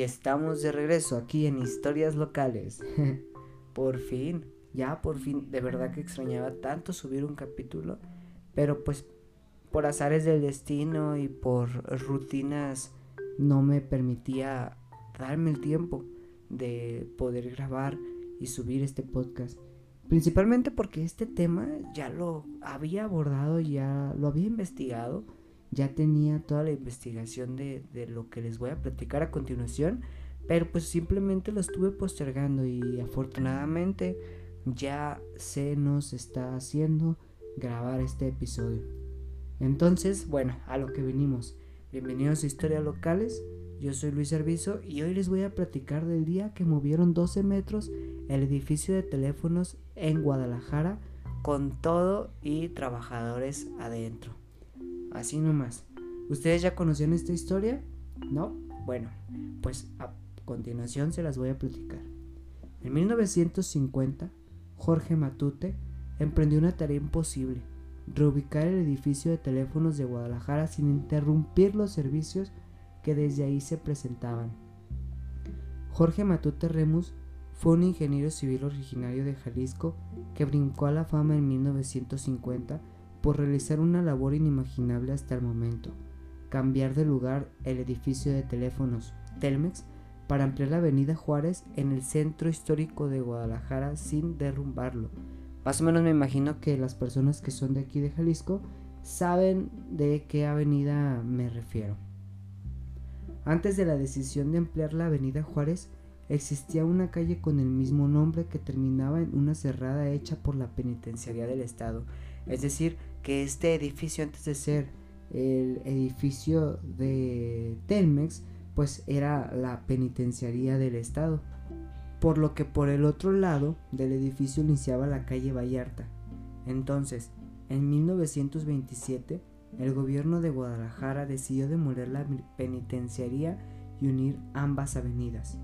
Y estamos de regreso aquí en Historias Locales. por fin, ya por fin, de verdad que extrañaba tanto subir un capítulo, pero pues por azares del destino y por rutinas no me permitía darme el tiempo de poder grabar y subir este podcast. Principalmente porque este tema ya lo había abordado, ya lo había investigado, ya tenía toda la investigación de, de lo que les voy a platicar a continuación, pero pues simplemente lo estuve postergando y afortunadamente ya se nos está haciendo grabar este episodio. Entonces, bueno, a lo que venimos. Bienvenidos a Historias Locales. Yo soy Luis Servizo y hoy les voy a platicar del día que movieron 12 metros el edificio de teléfonos en Guadalajara con todo y trabajadores adentro. Así nomás. ¿Ustedes ya conocían esta historia? ¿No? Bueno, pues a continuación se las voy a platicar. En 1950, Jorge Matute emprendió una tarea imposible, reubicar el edificio de teléfonos de Guadalajara sin interrumpir los servicios que desde ahí se presentaban. Jorge Matute Remus fue un ingeniero civil originario de Jalisco que brincó a la fama en 1950 por realizar una labor inimaginable hasta el momento, cambiar de lugar el edificio de teléfonos Telmex para ampliar la avenida Juárez en el centro histórico de Guadalajara sin derrumbarlo. Más o menos me imagino que las personas que son de aquí de Jalisco saben de qué avenida me refiero. Antes de la decisión de ampliar la avenida Juárez, existía una calle con el mismo nombre que terminaba en una cerrada hecha por la penitenciaría del estado. Es decir, que este edificio antes de ser el edificio de Telmex, pues era la penitenciaría del estado. Por lo que por el otro lado del edificio iniciaba la calle Vallarta. Entonces, en 1927, el gobierno de Guadalajara decidió demoler la penitenciaría y unir ambas avenidas.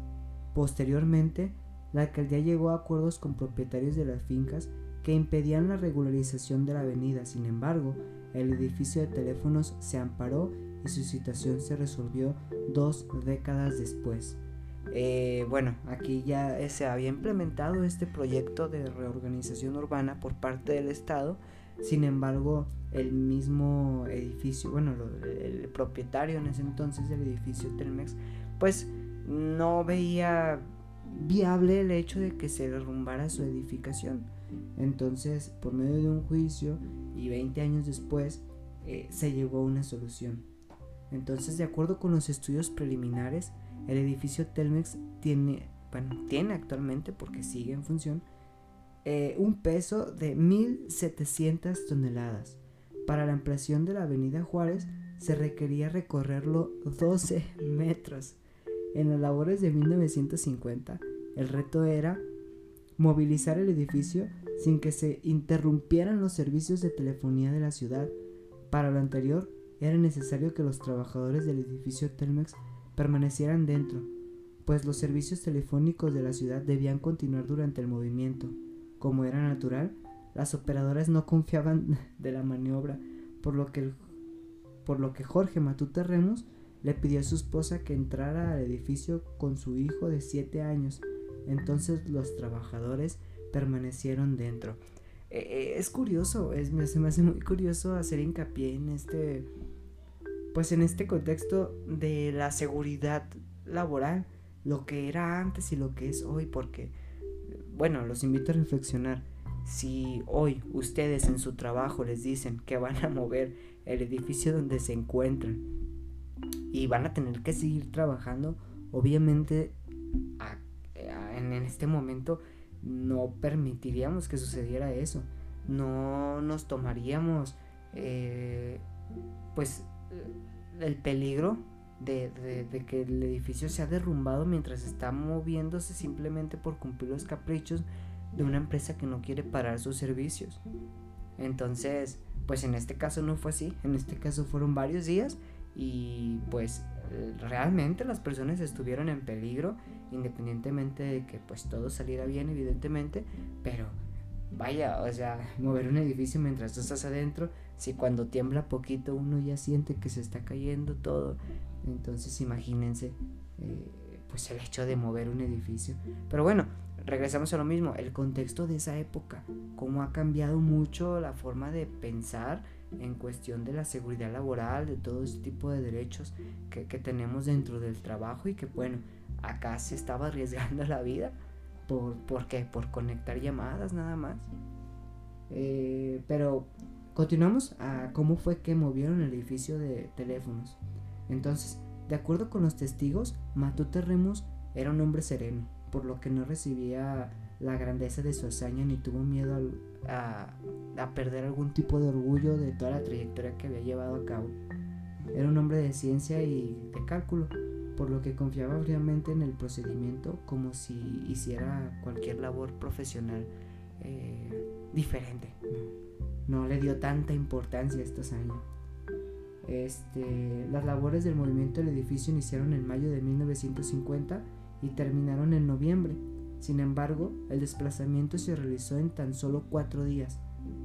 Posteriormente, la alcaldía llegó a acuerdos con propietarios de las fincas que impedían la regularización de la avenida. Sin embargo, el edificio de teléfonos se amparó y su situación se resolvió dos décadas después. Eh, bueno, aquí ya se había implementado este proyecto de reorganización urbana por parte del Estado. Sin embargo, el mismo edificio, bueno, el propietario en ese entonces del edificio Telmex, pues no veía viable el hecho de que se derrumbara su edificación. Entonces, por medio de un juicio y 20 años después, eh, se llegó a una solución. Entonces, de acuerdo con los estudios preliminares, el edificio Telmex tiene, bueno, tiene actualmente, porque sigue en función, eh, un peso de 1.700 toneladas. Para la ampliación de la avenida Juárez se requería recorrerlo 12 metros. En las labores de 1950, el reto era movilizar el edificio sin que se interrumpieran los servicios de telefonía de la ciudad. Para lo anterior, era necesario que los trabajadores del edificio Telmex permanecieran dentro, pues los servicios telefónicos de la ciudad debían continuar durante el movimiento. Como era natural, las operadoras no confiaban de la maniobra, por lo que, por lo que Jorge Matute Remus le pidió a su esposa que entrara al edificio con su hijo de 7 años. Entonces los trabajadores permanecieron dentro. Eh, eh, es curioso, es, me, se me hace muy curioso hacer hincapié en este, pues en este contexto de la seguridad laboral, lo que era antes y lo que es hoy, porque, bueno, los invito a reflexionar. Si hoy ustedes en su trabajo les dicen que van a mover el edificio donde se encuentran y van a tener que seguir trabajando. Obviamente en este momento no permitiríamos que sucediera eso. No nos tomaríamos eh, pues el peligro de, que el edificio sea derrumbado mientras está moviéndose simplemente por cumplir los caprichos de una empresa que no quiere parar sus servicios. Entonces, pues en este caso no fue así. En este caso fueron varios días y pues realmente las personas estuvieron en peligro independientemente de que pues todo saliera bien evidentemente pero vaya o sea mover un edificio mientras tú estás adentro si cuando tiembla poquito uno ya siente que se está cayendo todo entonces imagínense eh, pues el hecho de mover un edificio. Pero bueno, regresamos a lo mismo, el contexto de esa época, cómo ha cambiado mucho la forma de pensar en cuestión de la seguridad laboral, de todo ese tipo de derechos que, tenemos dentro del trabajo y que bueno, acá se estaba arriesgando la vida. ¿Por, ¿por qué? Por conectar llamadas nada más. Eh, pero continuamos a cómo fue que movieron el edificio de teléfonos. Entonces, de acuerdo con los testigos, Matute Remus era un hombre sereno, por lo que no recibía la grandeza de su hazaña ni tuvo miedo a, perder algún tipo de orgullo de toda la trayectoria que había llevado a cabo. Era un hombre de ciencia y de cálculo, por lo que confiaba fríamente en el procedimiento como si hiciera cualquier labor profesional eh, diferente. No, le dio tanta importancia estos años. Este, las labores del movimiento del edificio iniciaron en mayo de 1950 y terminaron en noviembre. Sin embargo, el desplazamiento se realizó en tan solo cuatro días.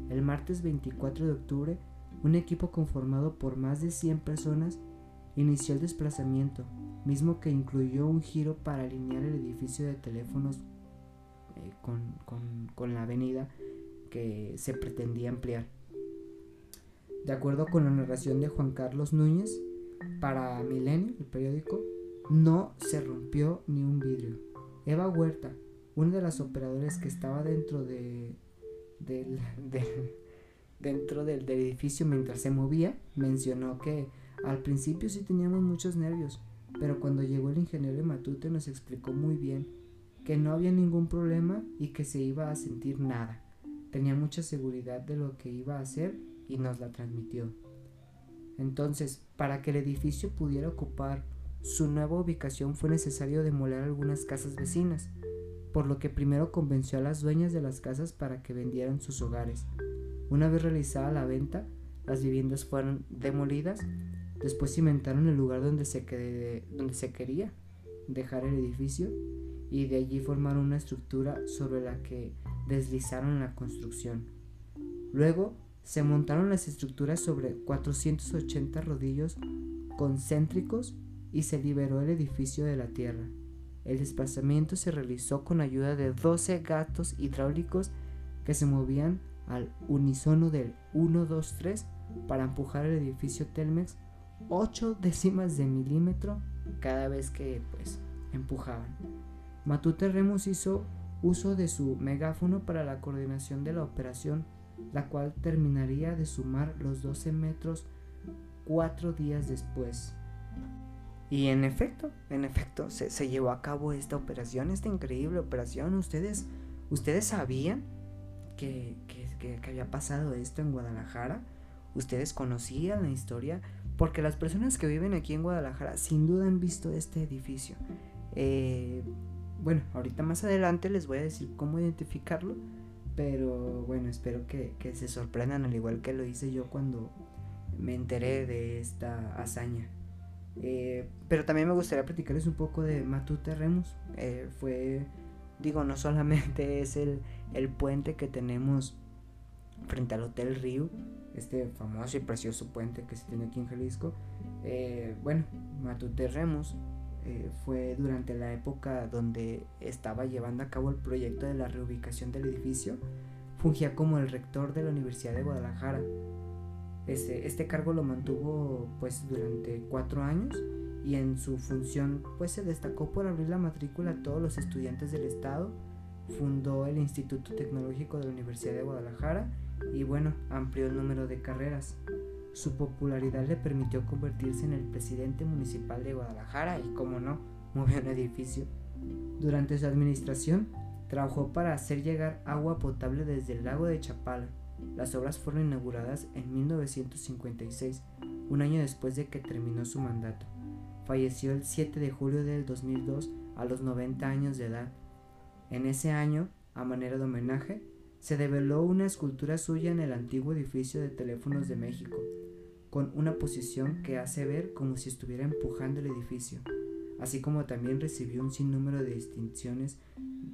El martes 24 de octubre, un equipo conformado por más de 100 personas inició el desplazamiento, mismo que incluyó un giro para alinear el edificio de teléfonos eh, con la avenida que se pretendía ampliar. De acuerdo con la narración de Juan Carlos Núñez, para Milenio, el periódico, no se rompió ni un vidrio. Eva Huerta, una de las operadoras que estaba dentro de, del, dentro del, edificio mientras se movía, mencionó que al principio sí teníamos muchos nervios, pero cuando llegó el ingeniero Matute nos explicó muy bien que no había ningún problema y que se iba a sentir nada. Tenía mucha seguridad de lo que iba a hacer y nos la transmitió. Entonces, para que el edificio pudiera ocupar su nueva ubicación fue necesario demoler algunas casas vecinas, por lo que primero convenció a las dueñas de las casas para que vendieran sus hogares. Una vez realizada la venta, las viviendas fueron demolidas, después cimentaron el lugar donde se, donde se quería dejar el edificio y de allí formaron una estructura sobre la que deslizaron la construcción. Luego se montaron las estructuras sobre 480 rodillos concéntricos y se liberó el edificio de la tierra. El desplazamiento se realizó con ayuda de 12 gatos hidráulicos que se movían al unísono del 1, 2, 3 para empujar el edificio Telmex 8 décimas de milímetro cada vez que pues empujaban. Matute Remus hizo uso de su megáfono para la coordinación de la operación la cual terminaría de sumar los 12 metros cuatro días después. Y en efecto, en efecto, se, llevó a cabo esta operación, esta increíble operación. Ustedes, ustedes sabían que, que, que, había pasado esto en Guadalajara. Ustedes conocían la historia. Porque las personas que viven aquí en Guadalajara sin duda han visto este edificio. Eh, bueno, ahorita más adelante les voy a decir cómo identificarlo. Pero bueno, espero que, se sorprendan al igual que lo hice yo cuando me enteré de esta hazaña. Eh, pero también me gustaría platicarles un poco de Matute Remus. Eh, fue, digo, no solamente es el, el puente que tenemos frente al Hotel Río, este famoso y precioso puente que se tiene aquí en Jalisco. Eh, bueno, Matute Remus fue durante la época donde estaba llevando a cabo el proyecto de la reubicación del edificio, fungía como el rector de la Universidad de Guadalajara. Este, este cargo lo mantuvo pues durante cuatro años y en su función pues se destacó por abrir la matrícula a todos los estudiantes del estado, fundó el Instituto Tecnológico de la Universidad de Guadalajara y bueno, amplió el número de carreras. Su popularidad le permitió convertirse en el presidente municipal de Guadalajara y, como no, movió un edificio. Durante su administración, trabajó para hacer llegar agua potable desde el lago de Chapala. Las obras fueron inauguradas en 1956, un año después de que terminó su mandato. Falleció el 7 de julio del 2002 a los 90 años de edad. En ese año, a manera de homenaje, se develó una escultura suya en el antiguo edificio de teléfonos de México, con una posición que hace ver como si estuviera empujando el edificio, así como también recibió un sinnúmero de distinciones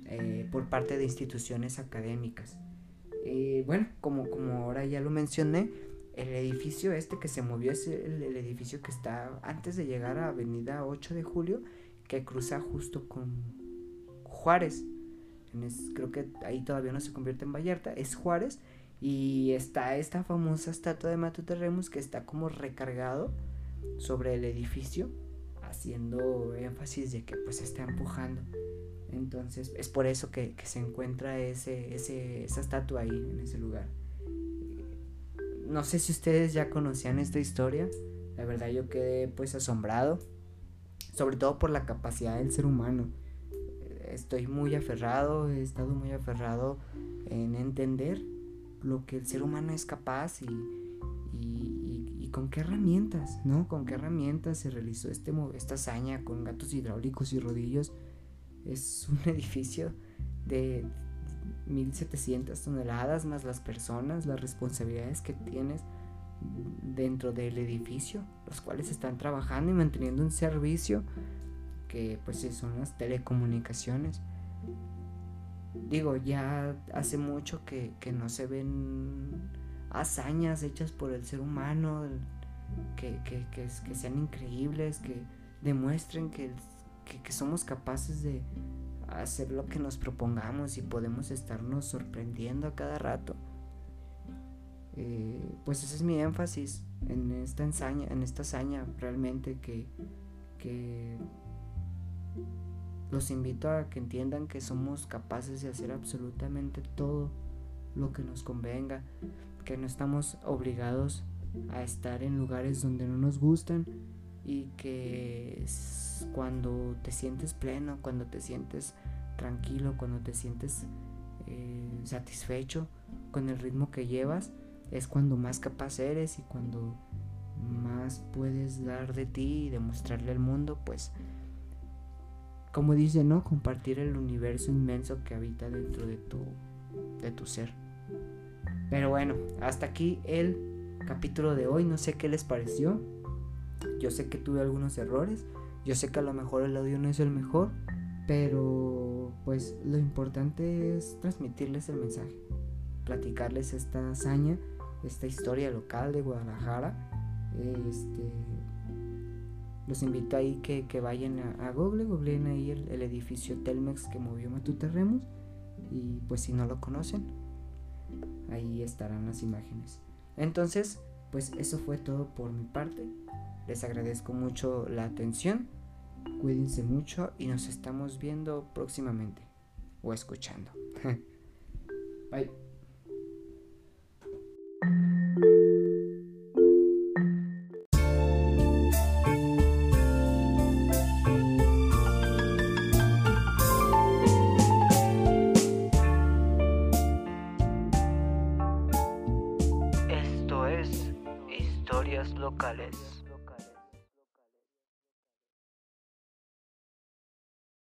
eh, por parte de instituciones académicas. Eh, bueno, como, como ahora ya lo mencioné, el edificio este que se movió es el, edificio que está antes de llegar a Avenida 8 de Julio, que cruza justo con Juárez. creo que ahí todavía no se convierte en Vallarta, es Juárez. Y está esta famosa estatua de Matute Remus que está como recargado sobre el edificio, haciendo énfasis de que pues está empujando. Entonces es por eso que, se encuentra ese, esa estatua ahí, en ese lugar. No sé si ustedes ya conocían esta historia. La verdad yo quedé pues asombrado. Sobre todo por la capacidad del ser humano. Estoy muy aferrado, he estado muy aferrado en entender lo que el ser humano es capaz y, con qué herramientas, ¿no? Con qué herramientas se realizó este, esta hazaña con gatos hidráulicos y rodillos es un edificio de 1700 toneladas más las personas, las responsabilidades que tienes dentro del edificio, los cuales están trabajando y manteniendo un servicio que pues son las telecomunicaciones. Digo, ya hace mucho que, no se ven hazañas hechas por el ser humano, que, que, que sean increíbles, que demuestren que somos capaces de hacer lo que nos propongamos y podemos estarnos sorprendiendo a cada rato. Eh, pues ese es mi énfasis en esta hazaña, en esta hazaña realmente que, que los invito a que entiendan que somos capaces de hacer absolutamente todo lo que nos convenga, que no estamos obligados a estar en lugares donde no nos gustan y que cuando te sientes pleno, cuando te sientes tranquilo, cuando te sientes eh, satisfecho con el ritmo que llevas, es cuando más capaz eres y cuando más puedes dar de ti y demostrarle al mundo, pues, como dice, ¿no? Compartir el universo inmenso que habita dentro de tu, de tu ser. Pero bueno, hasta aquí el capítulo de hoy. No sé qué les pareció. Yo sé que tuve algunos errores, yo sé que a lo mejor el audio no es el mejor, pero pues lo importante es transmitirles el mensaje, platicarles esta hazaña, esta historia local de Guadalajara. Este, los invito ahí que, vayan a, Google, googleen ahí el, edificio Telmex que movió Matute Remus y pues si no lo conocen, ahí estarán las imágenes. Entonces, pues eso fue todo por mi parte. Les agradezco mucho la atención. Cuídense mucho y nos estamos viendo próximamente o escuchando. Bye.